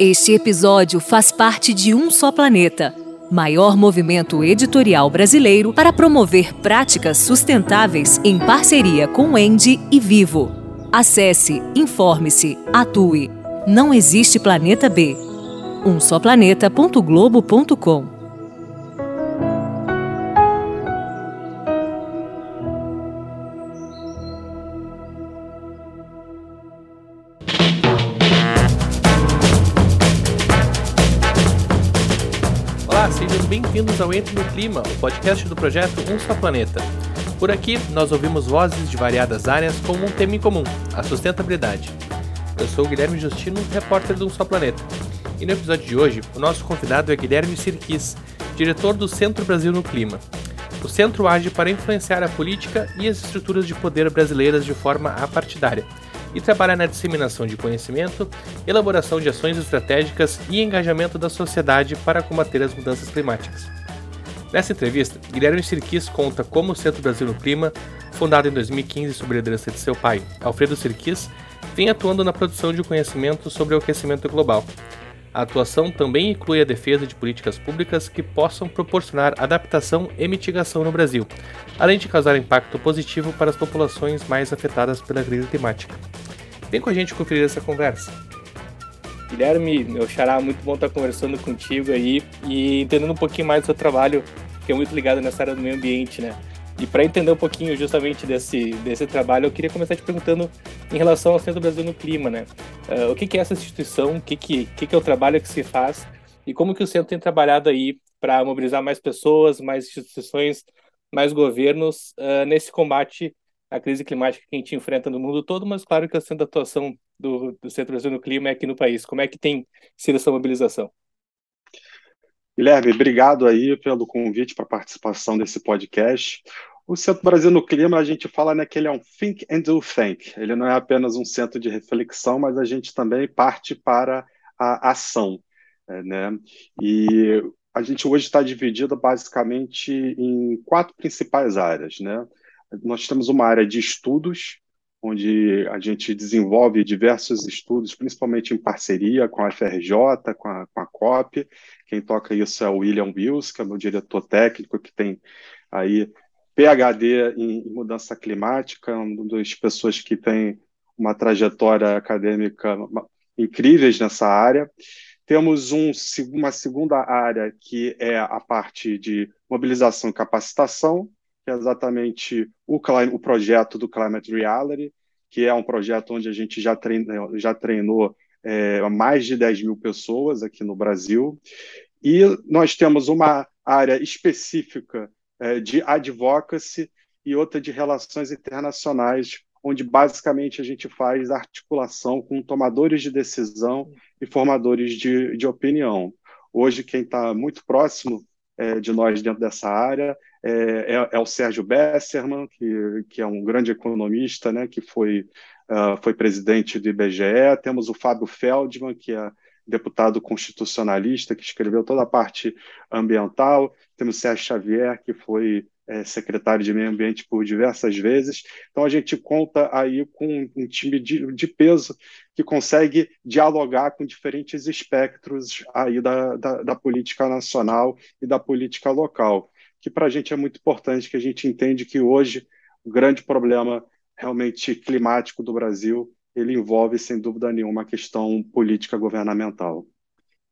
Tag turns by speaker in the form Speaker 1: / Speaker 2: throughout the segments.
Speaker 1: Este episódio faz parte de Um Só Planeta, maior movimento editorial brasileiro para promover práticas sustentáveis em parceria com o Endi e Vivo. Acesse, informe-se, atue. Não existe planeta B. umsoplaneta.globo.com
Speaker 2: no Clima, o podcast do projeto Um Só Planeta. Por aqui, nós ouvimos vozes de variadas áreas com um tema em comum, a sustentabilidade. Eu sou o Guilherme Justino, repórter do Um Só Planeta. E no episódio de hoje, o nosso convidado é Guilherme Sirquis, diretor do Centro Brasil no Clima. O centro age para influenciar a política e as estruturas de poder brasileiras de forma apartidária e trabalha na disseminação de conhecimento, elaboração de ações estratégicas e engajamento da sociedade para combater as mudanças climáticas. Nessa entrevista, Guilherme Sirquis conta como o Centro Brasil no Clima, fundado em 2015 sob a liderança de seu pai, Alfredo Sirquis, vem atuando na produção de conhecimento sobre o aquecimento global. A atuação também inclui a defesa de políticas públicas que possam proporcionar adaptação e mitigação no Brasil, além de causar impacto positivo para as populações mais afetadas pela crise climática. Vem com a gente conferir essa conversa. Guilherme, meu xará, muito bom estar conversando contigo aí e entendendo um pouquinho mais do seu trabalho, que é muito ligado nessa área do meio ambiente, né? E para entender um pouquinho justamente desse, desse trabalho, eu queria começar te perguntando em relação ao Centro Brasil no Clima, né? Uh, o que, que, é essa instituição, o que, que, que, que é o trabalho que se faz e como que o Centro tem trabalhado aí para mobilizar mais pessoas, mais instituições, mais governos uh, nesse combate à crise climática que a gente enfrenta no mundo todo, mas claro que a centro de atuação do, do Centro Brasil no Clima é aqui no país. Como é que tem sido essa mobilização?
Speaker 3: Guilherme, obrigado aí pelo convite para a participação desse podcast. O Centro Brasil no Clima, a gente fala né, que ele é um think and do think. Ele não é apenas um centro de reflexão, mas a gente também parte para a ação. Né? E a gente hoje está dividido basicamente em quatro principais áreas. Né? Nós temos uma área de estudos, onde a gente desenvolve diversos estudos, principalmente em parceria com a FRJ, com a, com a COP. Quem toca isso é o William Wills, que é meu diretor técnico, que tem aí PhD em, mudança climática, uma das pessoas que tem uma trajetória acadêmica incríveis nessa área. Temos um, uma segunda área que é a parte de mobilização e capacitação, que é exatamente o, o projeto do Climate Reality, que é um projeto onde a gente já treinou, já treinou é, mais de 10 mil pessoas aqui no Brasil. E nós temos uma área específica é, de advocacy e outra de relações internacionais, onde basicamente a gente faz articulação com tomadores de decisão e formadores de, de opinião. Hoje, quem está muito próximo é, de nós dentro dessa área é, é, é, o Sérgio Besserman, que, que é um grande economista, né, que foi, uh, foi presidente do IBGE. Temos o Fábio Feldman, que é deputado constitucionalista, que escreveu toda a parte ambiental. Temos o Sérgio Xavier, que foi é, secretário de Meio Ambiente por diversas vezes. Então, a gente conta aí com um time de, de peso que consegue dialogar com diferentes espectros aí da, da, da política nacional e da política local que para a gente é muito importante, que a gente entende que hoje o grande problema realmente climático do Brasil ele envolve, sem dúvida nenhuma, a questão política governamental.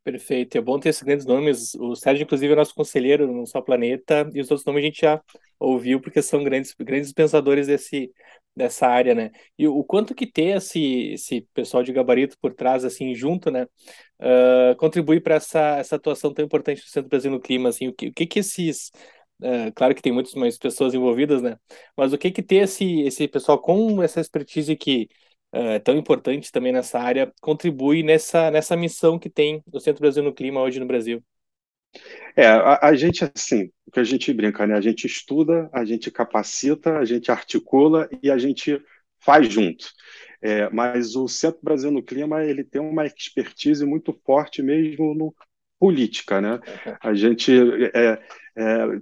Speaker 2: Perfeito, é bom ter esses grandes nomes. O Sérgio, inclusive, é nosso conselheiro no Só Planeta, e os outros nomes a gente já ouviu, porque são grandes, grandes pensadores desse, dessa área, né? E o quanto que ter esse, esse pessoal de gabarito por trás, assim, junto, né? Uh, contribui para essa, essa atuação tão importante do Centro Brasil no Clima, assim, o que, o que que esses é, claro que tem muitas mais pessoas envolvidas, né? Mas o que que ter esse, esse pessoal com essa expertise que é tão importante também nessa área contribui nessa, nessa missão que tem o Centro Brasil no Clima hoje no Brasil?
Speaker 3: É, a, a, gente, assim, o que a gente brinca, né? A gente estuda, a gente capacita, a gente articula e a gente faz junto. É, mas o Centro Brasil no Clima, ele tem uma expertise muito forte mesmo no política, né? A gente é, é,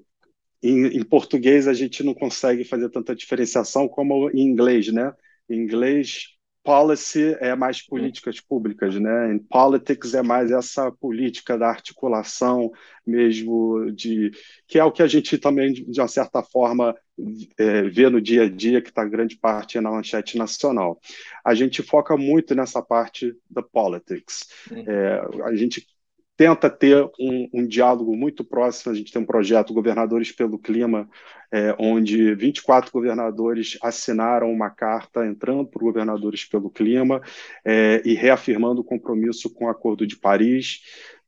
Speaker 3: em, em, português a gente não consegue fazer tanta diferenciação como em inglês, né? Em inglês policy é mais políticas públicas, né? Em politics é mais essa política da articulação mesmo de que é o que a gente também de uma certa forma é, vê no dia a dia que está grande parte na manchete nacional. A gente foca muito nessa parte da politics. É, a gente tenta ter um, um, diálogo muito próximo. A gente tem um projeto Governadores pelo Clima, é, onde 24 governadores assinaram uma carta entrando por Governadores pelo Clima é, e reafirmando o compromisso com o Acordo de Paris.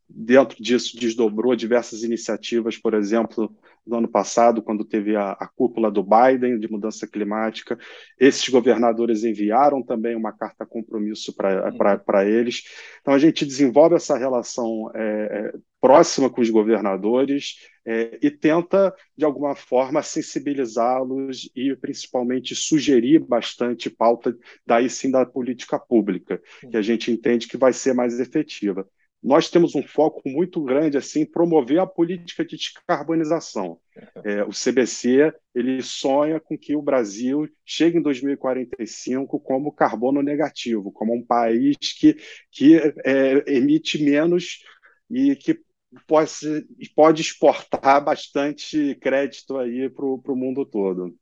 Speaker 3: Dentro disso, desdobrou diversas iniciativas, por exemplo, no ano passado, quando teve a, a, cúpula do Biden de mudança climática. Esses governadores enviaram também uma carta compromisso para eles. Então, a gente desenvolve essa relação é, é, próxima com os governadores é, e tenta, de alguma forma, sensibilizá-los e, principalmente, sugerir bastante pauta, daí sim, da política pública, que a gente entende que vai ser mais efetiva nós temos um foco muito grande assim promover a política de descarbonização. É, o CBC ele sonha com que o Brasil chegue em 2045 como carbono negativo, como um país que, que é, emite menos e que pode, pode exportar bastante crédito aí para o mundo todo.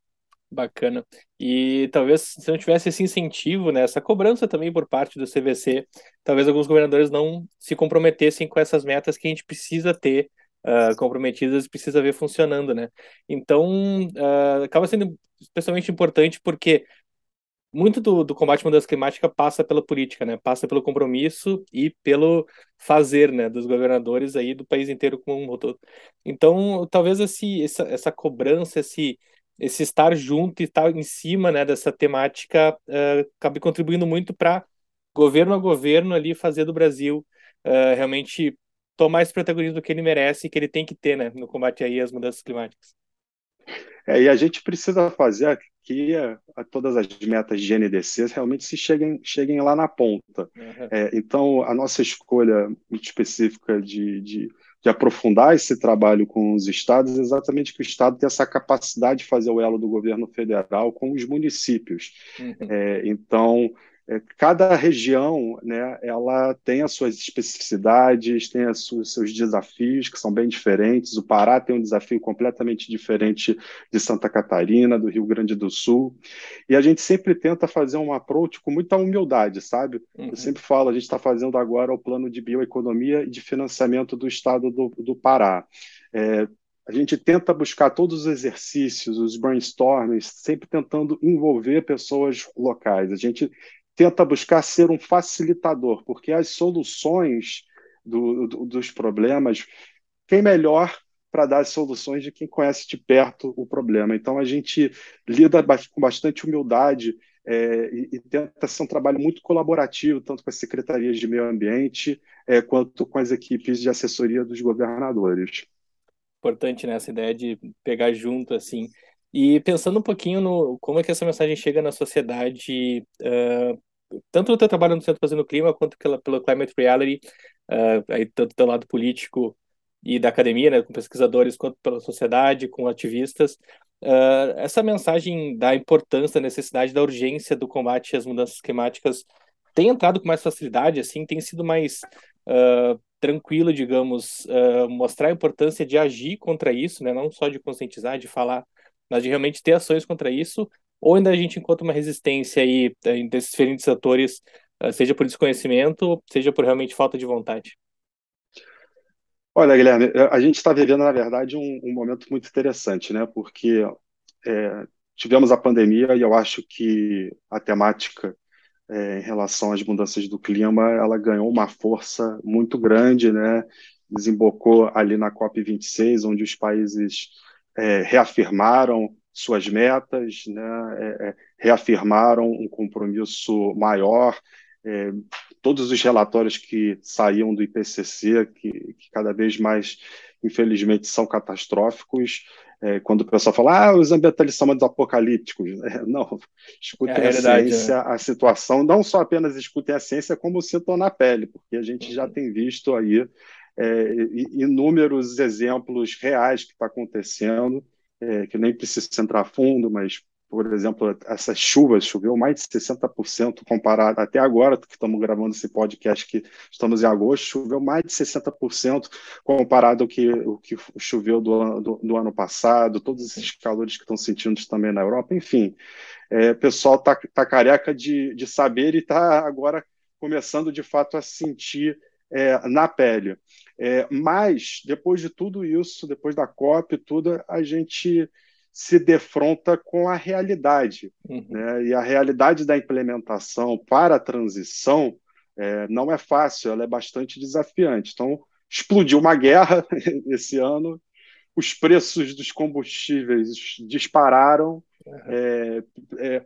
Speaker 2: Bacana. E talvez se não tivesse esse incentivo, né, essa cobrança também por parte do CVC, talvez alguns governadores não se comprometessem com essas metas que a gente precisa ter uh, comprometidas precisa ver funcionando, né? Então, uh, acaba sendo especialmente importante porque muito do, do combate à mudança climática passa pela política, né? Passa pelo compromisso e pelo fazer, né? Dos governadores aí do país inteiro como um todo. Então, talvez esse, essa, essa cobrança, esse esse estar junto e estar em cima né, dessa temática uh, acabe contribuindo muito para governo a governo ali fazer do Brasil uh, realmente tomar esse protagonismo que ele merece e que ele tem que ter né, no combate aí às mudanças climáticas.
Speaker 3: É, e a gente precisa fazer que a, a todas as metas de NDC realmente se cheguem, cheguem lá na ponta. Uhum. É, então, a nossa escolha muito específica de, de de aprofundar esse trabalho com os estados, exatamente que o estado tem essa capacidade de fazer o elo do governo federal com os municípios. Uhum. É, então, é, cada região né, ela tem as suas especificidades, tem os seus desafios, que são bem diferentes. O Pará tem um desafio completamente diferente de Santa Catarina, do Rio Grande do Sul. E a gente sempre tenta fazer um approach com muita humildade, sabe? Uhum. Eu sempre falo, a gente está fazendo agora o plano de bioeconomia e de financiamento do estado do, do Pará. É, a gente tenta buscar todos os exercícios, os brainstormings, sempre tentando envolver pessoas locais. A gente tenta buscar ser um facilitador, porque as soluções do, do, dos problemas, quem melhor para dar as soluções de quem conhece de perto o problema. Então, a gente lida com bastante humildade é, e, e, tenta ser um trabalho muito colaborativo, tanto com as secretarias de meio ambiente, é, quanto com as equipes de assessoria dos governadores.
Speaker 2: Importante, né, essa ideia de pegar junto, assim. E pensando um pouquinho no como é que essa mensagem chega na sociedade, uh, tanto no teu trabalho no Centro Fazendo Clima, quanto pela, pelo Climate Reality, uh, aí tanto do lado político e da academia, né, com pesquisadores, quanto pela sociedade, com ativistas, uh, essa mensagem da importância, da necessidade, da urgência do combate às mudanças climáticas tem entrado com mais facilidade, assim, tem sido mais uh, tranquilo, digamos, mostrar a importância de agir contra isso, né, não só de conscientizar, de falar, mas de realmente ter ações contra isso, ou ainda a gente encontra uma resistência aí eh, desses diferentes atores, eh, seja por desconhecimento, seja por realmente falta de vontade?
Speaker 3: Olha, Guilherme, eh, a gente está vivendo, na verdade, um, um, momento muito interessante, né? Porque é, tivemos a pandemia e eu acho que a temática é, em relação às mudanças do clima, ela ganhou uma força muito grande, né? Desembocou ali na COP26, onde os países é, reafirmaram suas metas, né, é, é, reafirmaram um compromisso maior. É, todos os relatórios que saíam do IPCC, que, que cada vez mais, infelizmente, são catastróficos, é, quando o pessoal fala, ah, os ambientalistas são apocalípticos. não, escutem é a, a ciência, né? a situação, não só apenas escutem a ciência, como sintam na pele, porque a gente já uhum. tem visto aí é, inúmeros exemplos reais que está acontecendo, é, que nem precisa entrar fundo, mas por exemplo, essas chuvas, choveu mais de 60% comparado até agora, que estamos gravando esse podcast que estamos em agosto, choveu mais de 60% comparado ao que, o que choveu do, do, do ano passado, todos esses calores que estão sentindo também na Europa, enfim. É, o pessoal está tá careca de, de saber e está agora começando de fato a sentir é, na pele. É, mas, depois de tudo isso, depois da COP e tudo, a gente se defronta com a realidade. Uhum. Né? E a realidade da implementação para a transição é, não é fácil, ela é bastante desafiante. Então, explodiu uma guerra esse ano, os preços dos combustíveis dispararam, uhum. é, é,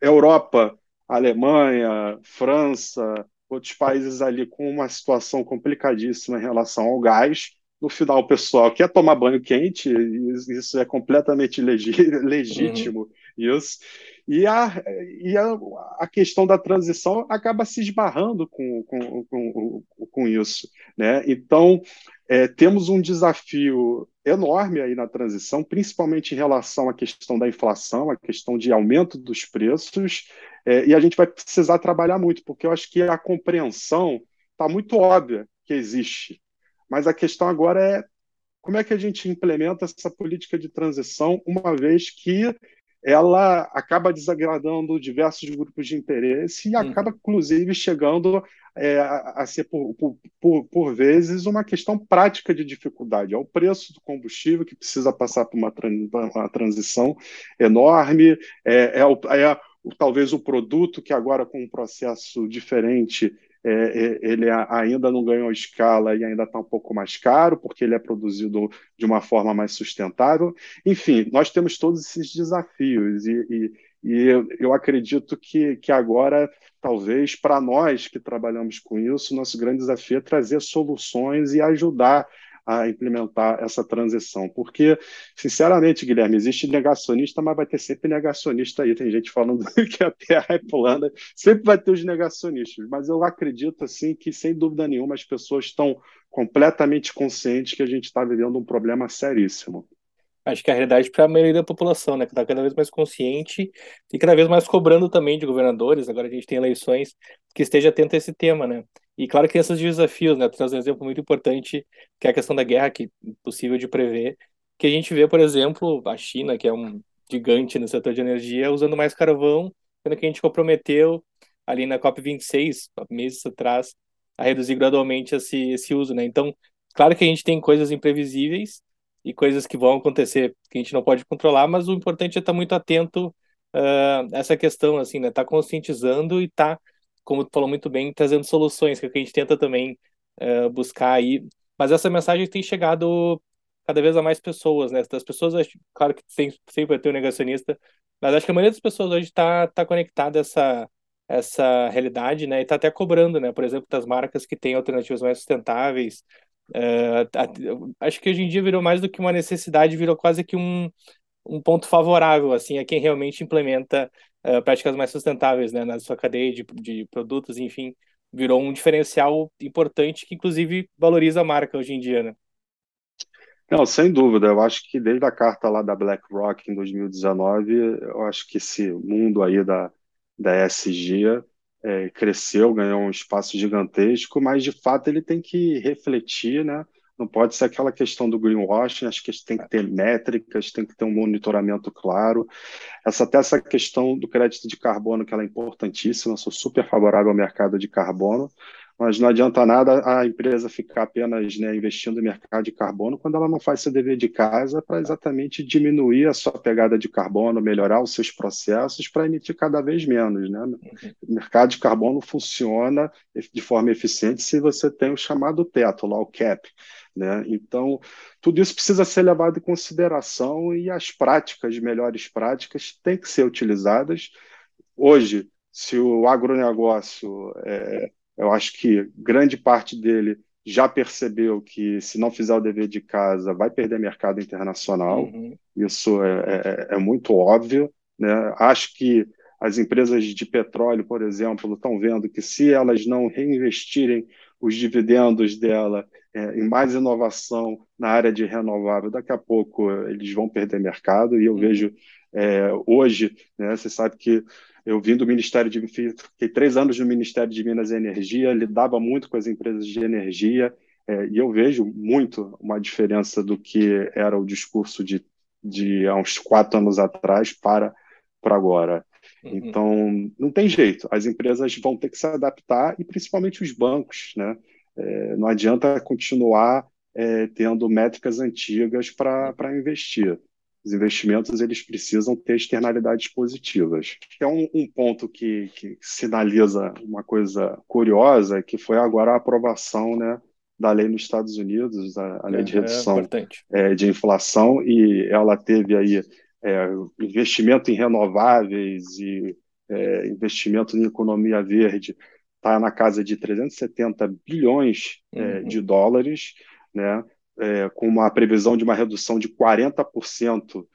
Speaker 3: Europa, Alemanha, França, outros países ali com uma situação complicadíssima em relação ao gás. No final, o pessoal quer tomar banho quente, isso é completamente legítimo, uhum. isso. E, a, e a, a, questão da transição acaba se esbarrando com, com, com, com isso. Né? Então, é, temos um desafio enorme aí na transição, principalmente em relação à questão da inflação, a questão de aumento dos preços, é, e a gente vai precisar trabalhar muito, porque eu acho que a compreensão está muito óbvia que existe, mas a questão agora é como é que a gente implementa essa política de transição, uma vez que ela acaba desagradando diversos grupos de interesse e uhum. acaba, inclusive, chegando é, a ser, por, por, por, vezes, uma questão prática de dificuldade. É o preço do combustível que precisa passar por uma, uma transição enorme, é, é, o, é talvez o produto que agora, com um processo diferente, é, é, ele ainda não ganhou escala e ainda está um pouco mais caro, porque ele é produzido de uma forma mais sustentável. Enfim, nós temos todos esses desafios e, e, e eu, acredito que, que agora, talvez, para nós que trabalhamos com isso, nosso grande desafio é trazer soluções e ajudar a implementar essa transição. Porque, sinceramente, Guilherme, existe negacionista, mas vai ter sempre negacionista aí. Tem gente falando que a Terra é plana, sempre vai ter os negacionistas. Mas eu acredito, assim, que, sem dúvida nenhuma, as pessoas estão completamente conscientes que a gente está vivendo um problema seríssimo.
Speaker 2: Acho que a realidade para a maioria da população, né, que está cada vez mais consciente e cada vez mais cobrando também de governadores. Agora a gente tem eleições que esteja atento a esse tema, né? E claro que tem esses desafios, né? Tu traz um exemplo muito importante, que é a questão da guerra, que é impossível de prever, que a gente vê, por exemplo, a China, que é um gigante no setor de energia, usando mais carvão, sendo que a gente comprometeu ali na COP26, meses atrás, a reduzir gradualmente esse, esse uso, né? Então, claro que a gente tem coisas imprevisíveis e coisas que vão acontecer que a gente não pode controlar, mas o importante é estar muito atento uh, a essa questão, assim, né? Tá conscientizando e tá como tu falou muito bem, trazendo soluções, que é o que a gente tenta também uh, buscar aí. Mas essa mensagem tem chegado cada vez a mais pessoas, né? Das pessoas, claro que sempre, sempre vai ter um negacionista, mas acho que a maioria das pessoas hoje está tá conectada a essa, essa realidade, né? E está até cobrando, né? Por exemplo, das marcas que têm alternativas mais sustentáveis. Uh, acho que hoje em dia virou mais do que uma necessidade, virou quase que um, um ponto favorável, assim, a quem realmente implementa uh, práticas mais sustentáveis, né, na sua cadeia de, de produtos, enfim, virou um diferencial importante que, inclusive, valoriza a marca hoje em dia, né?
Speaker 3: Não, sem dúvida. Eu acho que desde a carta lá da BlackRock em 2019, eu acho que esse mundo aí da, da ESG é, cresceu, ganhou um espaço gigantesco, mas de fato ele tem que refletir, né? Não pode ser aquela questão do greenwashing, acho que tem que ter métricas, tem que ter um monitoramento claro. Essa, até essa questão do crédito de carbono, que ela é importantíssima, sou super favorável ao mercado de carbono, mas não adianta nada a empresa ficar apenas né, investindo no mercado de carbono quando ela não faz seu dever de casa para exatamente diminuir a sua pegada de carbono, melhorar os seus processos para emitir cada vez menos. Né? O mercado de carbono funciona de forma eficiente se você tem o chamado teto, lá o cap. Né? Então, tudo isso precisa ser levado em consideração e as práticas, melhores práticas, têm que ser utilizadas. Hoje, se o agronegócio é, eu acho que grande parte dele já percebeu que se não fizer o dever de casa vai perder mercado internacional. Uhum. Isso é, é, é, muito óbvio. Né? Acho que as empresas de petróleo, por exemplo, estão vendo que se elas não reinvestirem os dividendos dela é, em mais inovação na área de renovável, daqui a pouco eles vão perder mercado. E eu uhum. vejo É, hoje, né, você sabe que eu vim do Ministério de fiquei três anos no Ministério de Minas e Energia, lidava muito com as empresas de energia, é, e eu vejo muito uma diferença do que era o discurso de, de há uns quatro anos atrás para, para agora. Uhum. Então, não tem jeito, as empresas vão ter que se adaptar, e principalmente os bancos. Né? É, não adianta continuar é, tendo métricas antigas para investir. Os investimentos eles precisam ter externalidades positivas. É um, um ponto que, que, sinaliza uma coisa curiosa, que foi agora a aprovação né, da lei nos Estados Unidos, a, a lei de é, redução é, de inflação, e ela teve aí é, investimento em renováveis e é, investimento em economia verde, está na casa de 370 bilhões é, uhum. de dólares, né, é, com uma previsão de uma redução de 40%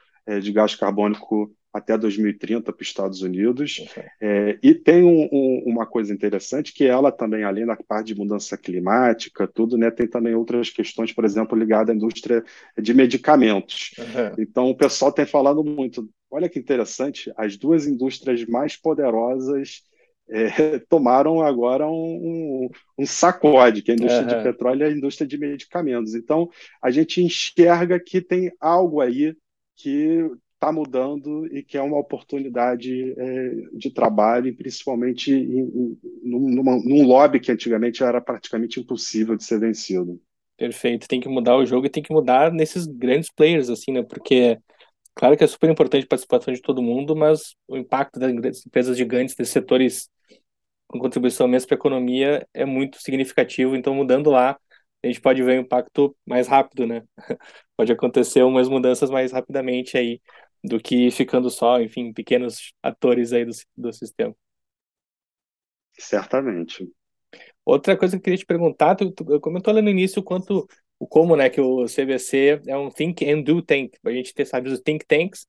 Speaker 3: de gás carbônico até 2030 para os Estados Unidos. É, e tem um, um, uma coisa interessante que ela também, além da parte de mudança climática, tudo, né, tem também outras questões, por exemplo, ligadas à indústria de medicamentos. Uhum. Então, o pessoal tem falado muito. Olha que interessante, as duas indústrias mais poderosas é, tomaram agora um, um, sacode, que é a indústria uhum. de petróleo e a indústria de medicamentos. Então, a gente enxerga que tem algo aí que está mudando e que é uma oportunidade é, de trabalho, principalmente em, em, numa, num lobby que antigamente era praticamente impossível de ser vencido.
Speaker 2: Perfeito, tem que mudar o jogo e tem que mudar nesses grandes players, assim, né? Porque, claro que é super importante a participação de todo mundo, mas o impacto das empresas gigantes, desses setores com contribuição mesmo para a economia é muito significativo, então mudando lá, a gente pode ver um impacto mais rápido, né? pode acontecer umas mudanças mais rapidamente aí do que ficando só, enfim, pequenos atores aí do, do sistema.
Speaker 3: Certamente.
Speaker 2: Outra coisa que eu queria te perguntar, tu, tu comentou lá no início o quanto, o como, né, que o CVC é um think and do tank. A gente tem, sabe, os think tanks,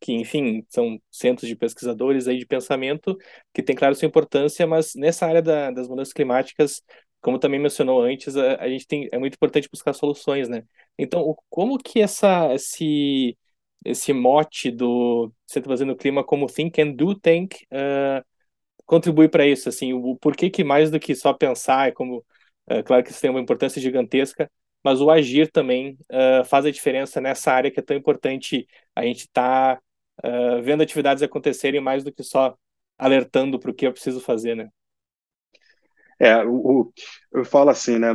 Speaker 2: que, enfim, são centros de pesquisadores aí de pensamento, que tem, claro, sua importância, mas nessa área da, das mudanças climáticas, como também mencionou antes, a, a, gente tem, é muito importante buscar soluções, né? Então, o, como que essa, esse, esse mote do está fazendo o clima como think and do think uh, contribui para isso assim o porquê que mais do que só pensar é como uh, claro que isso tem uma importância gigantesca mas o agir também uh, faz a diferença nessa área que é tão importante a gente está vendo atividades acontecerem mais do que só alertando para o que eu preciso fazer né
Speaker 3: é o, eu falo assim né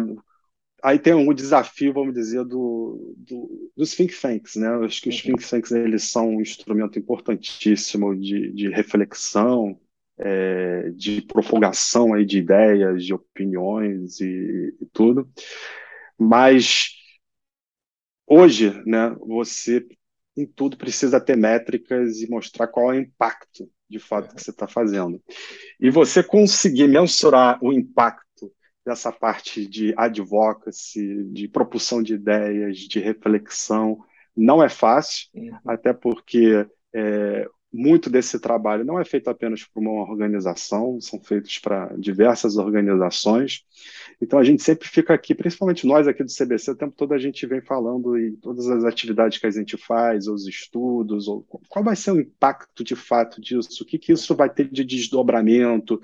Speaker 3: aí tem um desafio, vamos dizer, do, do, dos think tanks, né? Eu acho que os uhum. think tanks eles são um instrumento importantíssimo de, de reflexão, é, de propagação aí de ideias, de opiniões e, e, tudo. Mas hoje, né? Você em tudo precisa ter métricas e mostrar qual é o impacto de fato que você está fazendo. E você conseguir mensurar o impacto dessa parte de advocacy, de propulsão de ideias, de reflexão. Não é fácil, uhum. até porque é, muito desse trabalho não é feito apenas por uma organização, são feitos para diversas organizações. Então a gente sempre fica aqui, principalmente nós aqui do CBC, o tempo todo a gente vem falando em todas as atividades que a gente faz, os estudos, ou qual vai ser o impacto de fato disso, o que, que isso vai ter de desdobramento,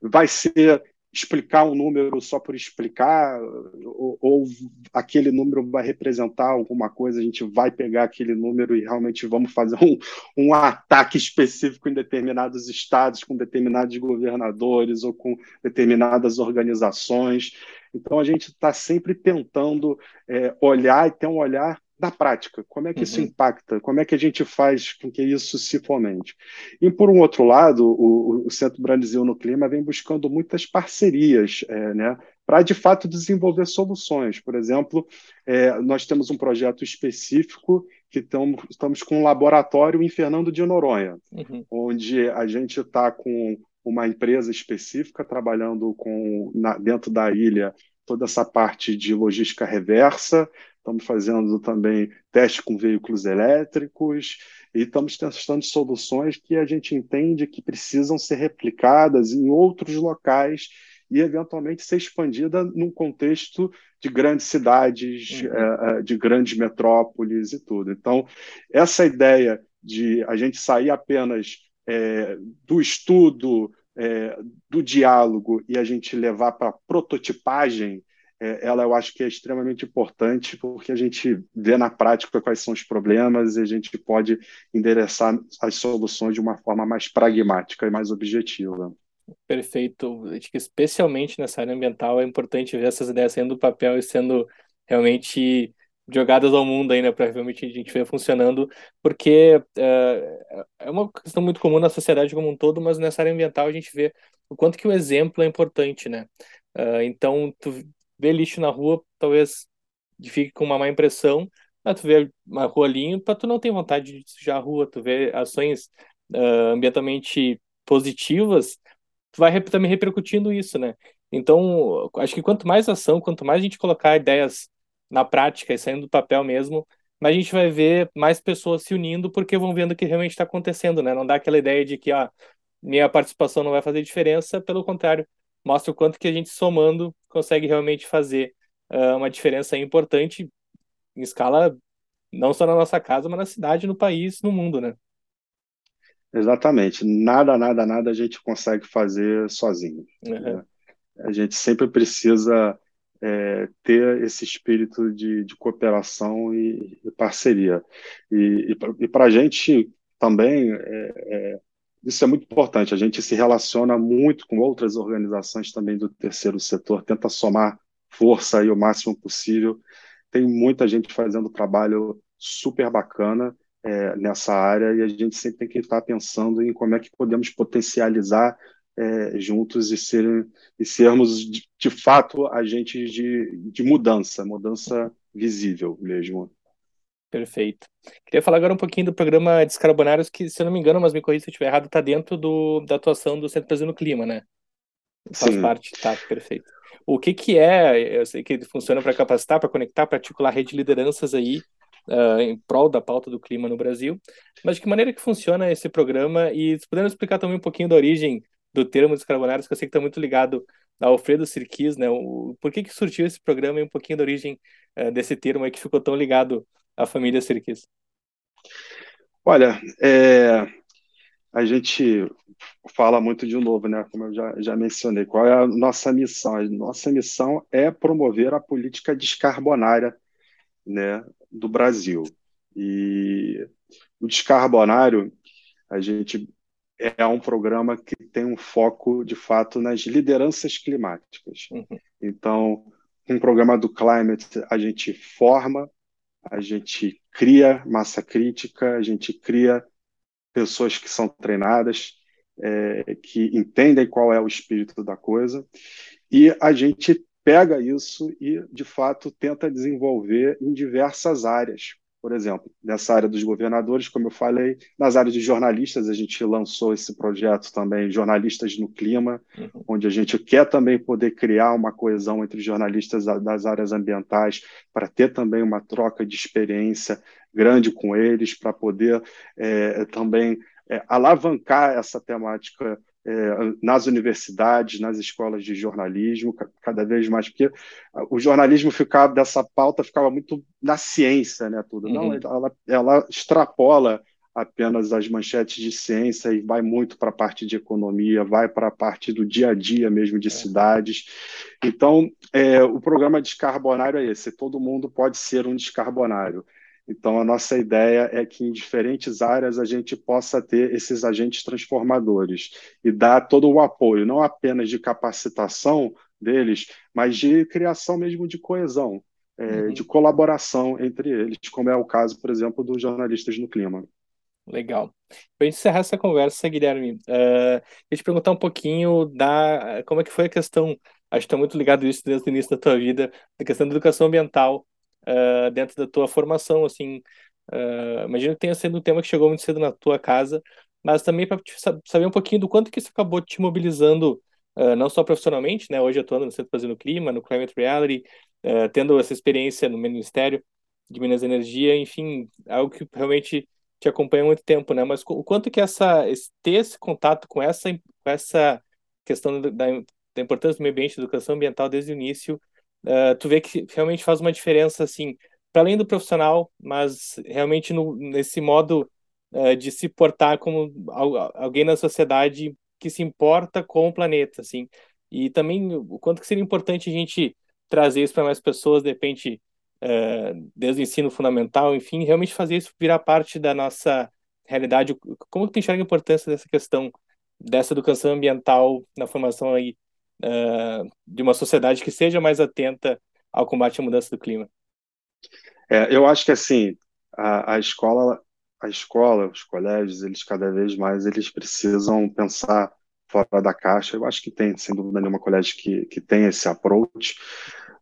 Speaker 3: vai ser explicar um número só por explicar, ou, ou, aquele número vai representar alguma coisa, a gente vai pegar aquele número e realmente vamos fazer um, um ataque específico em determinados estados, com determinados governadores ou com determinadas organizações. Então, a gente está sempre tentando é, olhar e ter um olhar da prática, como é que uhum. isso impacta, como é que a gente faz com que isso se fomente. E, por um outro lado, o, o Centro Brasil no Clima vem buscando muitas parcerias é, né, para, de fato, desenvolver soluções. Por exemplo, é, nós temos um projeto específico que tamo, estamos com um laboratório em Fernando de Noronha, uhum. onde a gente está com uma empresa específica trabalhando com na, dentro da ilha toda essa parte de logística reversa, estamos fazendo também teste com veículos elétricos e estamos testando soluções que a gente entende que precisam ser replicadas em outros locais e eventualmente ser expandida num contexto de grandes cidades, uhum. é, de grandes metrópoles e tudo. Então, essa ideia de a gente sair apenas é, do estudo, é, do diálogo e a gente levar para prototipagem, ela eu acho que é extremamente importante porque a gente vê na prática quais são os problemas e a gente pode endereçar as soluções de uma forma mais pragmática e mais objetiva.
Speaker 2: Perfeito. Acho que especialmente nessa área ambiental é importante ver essas ideias saindo do papel e sendo realmente jogadas ao mundo aí, né, para realmente a gente ver funcionando, porque uh, é uma questão muito comum na sociedade como um todo, mas nessa área ambiental a gente vê o quanto que o exemplo é importante, né? Uh, então, tu vê lixo na rua, talvez fique com uma má impressão, mas tu vê uma rua limpa, tu não tem vontade de sujar a rua, tu vê ações uh, ambientalmente positivas, tu vai também repercutindo isso, né? Então, acho que quanto mais ação, quanto mais a gente colocar ideias na prática e saindo do papel mesmo, mas a gente vai ver mais pessoas se unindo porque vão vendo o que realmente está acontecendo, né? Não dá aquela ideia de que ah, minha participação não vai fazer diferença, pelo contrário, mostra o quanto que a gente somando consegue realmente fazer uh, uma diferença importante em escala não só na nossa casa, mas na cidade, no país, no mundo, né?
Speaker 3: Exatamente. Nada, nada, nada a gente consegue fazer sozinho. Uhum. Né? A gente sempre precisa é, ter esse espírito de, de cooperação e, e, parceria. E, e para a gente também, é, é, isso é muito importante. A gente se relaciona muito com outras organizações também do terceiro setor, tenta somar força aí o máximo possível. Tem muita gente fazendo trabalho super bacana é, nessa área e a gente sempre tem que estar pensando em como é que podemos potencializar é, juntos e, ser, e sermos, de, de, fato, agentes de, de mudança, mudança visível mesmo.
Speaker 2: Perfeito. Queria falar agora um pouquinho do programa Descarbonários, que, se eu não me engano, mas me corrija se eu estiver errado, está dentro do, da atuação do Centro Brasil no Clima, né? Faz Sim. parte, tá, perfeito. O que que é, eu sei que funciona para capacitar, para conectar, para articular a rede de lideranças aí, uh, em prol da pauta do clima no Brasil, mas de que maneira que funciona esse programa e se puder explicar também um pouquinho da origem do termo descarbonários, que eu sei que está muito ligado ao Alfredo Sirquis, né? O, por que, que surgiu esse programa e um pouquinho da origem uh, desse termo aí que ficou tão ligado à família Sirquis?
Speaker 3: Olha, é, a gente fala muito de novo, né? Como eu já, já mencionei, qual é a nossa missão? A nossa missão é promover a política descarbonária né, do Brasil. E o descarbonário, a gente é um programa que tem um foco, de fato, nas lideranças climáticas. Uhum. Então, um programa do Climate, a gente forma, a gente cria massa crítica, a gente cria pessoas que são treinadas, é, que entendem qual é o espírito da coisa, e a gente pega isso e, de fato, tenta desenvolver em diversas áreas. Por exemplo, nessa área dos governadores, como eu falei, nas áreas de jornalistas, a gente lançou esse projeto também, Jornalistas no Clima, uhum. onde a gente quer também poder criar uma coesão entre jornalistas das áreas ambientais, para ter também uma troca de experiência grande com eles, para poder é, também é, alavancar essa temática nas universidades, nas escolas de jornalismo, cada vez mais, porque o jornalismo ficava dessa pauta ficava muito na ciência, né, tudo. Não, uhum. ela, ela extrapola apenas as manchetes de ciência e vai muito para a parte de economia, vai para a parte do dia a dia mesmo de é. cidades. Então, é, o programa descarbonário é esse: todo mundo pode ser um descarbonário. Então, a nossa ideia é que em diferentes áreas a gente possa ter esses agentes transformadores e dar todo o apoio, não apenas de capacitação deles, mas de criação mesmo de coesão, é, uhum. de colaboração entre eles, como é o caso, por exemplo, dos jornalistas no clima.
Speaker 2: Legal. Para encerrar essa conversa, Guilherme, uh, eu te perguntar um pouquinho da como é que foi a questão, acho que está muito ligado isso desde o início da tua vida, da questão da educação ambiental uh, dentro da tua formação, assim, uh, imagino que tenha sido um tema que chegou muito cedo na tua casa, mas também para saber um pouquinho do quanto que isso acabou te mobilizando, uh, não só profissionalmente, né, hoje atuando no Centro Fazendo Clima, no Climate Reality, tendo essa experiência no Ministério de Minas e Energia, enfim, algo que realmente te acompanha há muito tempo, né, mas o quanto que essa, esse, ter esse contato com essa, com essa questão da, da importância do meio ambiente, educação ambiental desde o início, uh, tu vê que realmente faz uma diferença, assim, para além do profissional, mas realmente no, nesse modo uh, de se portar como alguém na sociedade que se importa com o planeta, assim. E também o quanto que seria importante a gente trazer isso para mais pessoas, de repente, uh, desde o ensino fundamental, enfim, realmente fazer isso virar parte da nossa realidade. Como que enxerga a importância dessa questão, dessa educação ambiental na formação aí uh, de uma sociedade que seja mais atenta ao combate à mudança do clima?
Speaker 3: É, eu acho que assim a, a escola, a escola, os colégios, eles cada vez mais eles precisam pensar fora da caixa. Eu acho que tem, sem dúvida nenhuma, colégio que, que tem esse approach,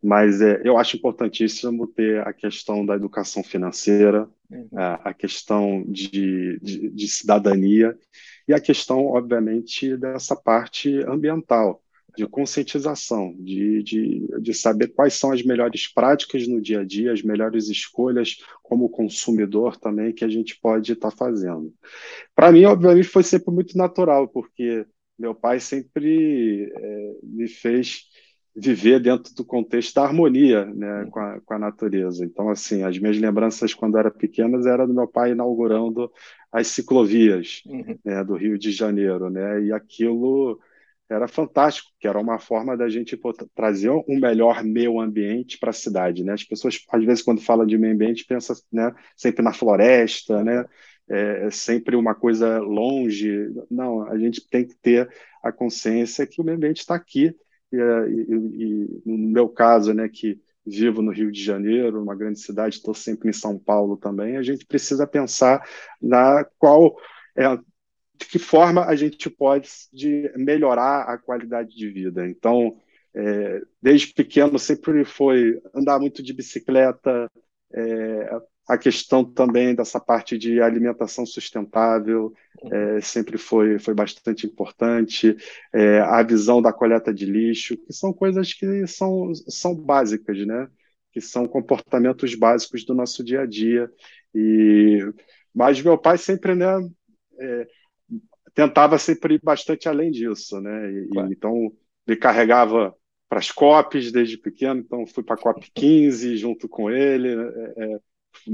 Speaker 3: mas é, eu acho importantíssimo ter a questão da educação financeira, uhum. a, a, questão de, de, de cidadania e a questão, obviamente, dessa parte ambiental de conscientização, de, de, de saber quais são as melhores práticas no dia a dia, as melhores escolhas como consumidor também que a gente pode estar tá fazendo. Para mim, obviamente, foi sempre muito natural, porque meu pai sempre é, me fez viver dentro do contexto da harmonia né, com, a, com a natureza. Então, assim, as minhas lembranças quando era pequenas era do meu pai inaugurando as ciclovias uhum. né, do Rio de Janeiro, né, e aquilo era fantástico, que era uma forma da gente pô, trazer um melhor meio ambiente para a cidade, né? As pessoas às vezes quando falam de meio ambiente pensam, né, sempre na floresta, né? É, é sempre uma coisa longe. Não, a gente tem que ter a consciência que o meio ambiente está aqui é, e, e, e, no meu caso, né, que vivo no Rio de Janeiro, uma grande cidade, estou sempre em São Paulo também, a gente precisa pensar na qual é, de que forma a gente pode de melhorar a qualidade de vida. Então, é, desde pequeno sempre foi andar muito de bicicleta, é, a questão também dessa parte de alimentação sustentável é, sempre foi, foi bastante importante, é, a visão da coleta de lixo, que são coisas que são, são básicas, né? que são comportamentos básicos do nosso dia a dia. E, mas meu pai sempre né, é, tentava sempre ir bastante além disso, né? E, claro. então ele carregava para as COPs desde pequeno, então fui para a COP 15 junto com ele, né? é, é,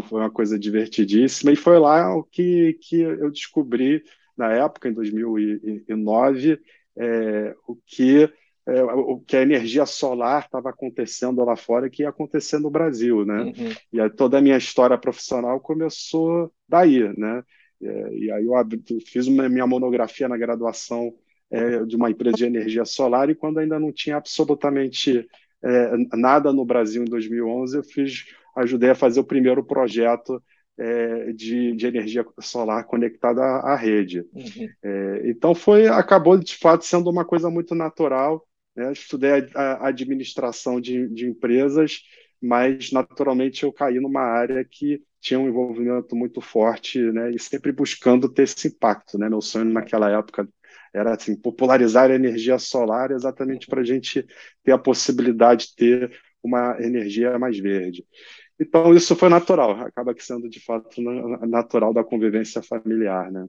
Speaker 3: foi uma coisa divertidíssima e foi lá o que, que eu descobri na época, em 2009, é, o que é, o que a energia solar estava acontecendo lá fora que ia acontecer no Brasil, né? Uhum. E toda a minha história profissional começou daí, né? É, e aí eu fiz uma, minha monografia na graduação é, de uma empresa de energia solar e quando ainda não tinha absolutamente é, nada no Brasil em 2011, eu fiz, ajudei a fazer o primeiro projeto é, de, de, energia solar conectada à, à rede. Uhum. É, então foi, acabou de fato sendo uma coisa muito natural. Né? Estudei a, a administração de, de empresas, mas naturalmente eu caí numa área que tinha um envolvimento muito forte, né, e sempre buscando ter esse impacto, né. Meu sonho naquela época era assim popularizar a energia solar, exatamente para a gente ter a possibilidade de ter uma energia mais verde. Então isso foi natural, acaba sendo de fato natural da convivência familiar, né.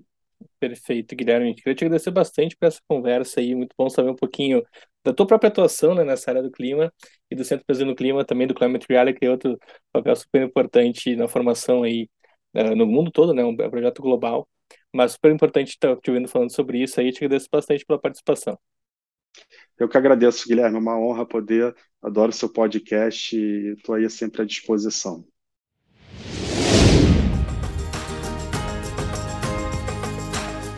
Speaker 2: Perfeito, Guilherme. Queria te agradecer bastante por essa conversa aí. Muito bom saber um pouquinho da tua própria atuação né, nessa área do clima e do Centro Brasil no Clima, também do Climate Reality, que é outro papel super importante na formação aí uh, no mundo todo, né? Um projeto global. Mas super importante estar te ouvindo falando sobre isso aí. Te agradeço bastante pela participação.
Speaker 3: Eu que agradeço, Guilherme. É uma honra poder. Adoro seu podcast e estou aí sempre à disposição.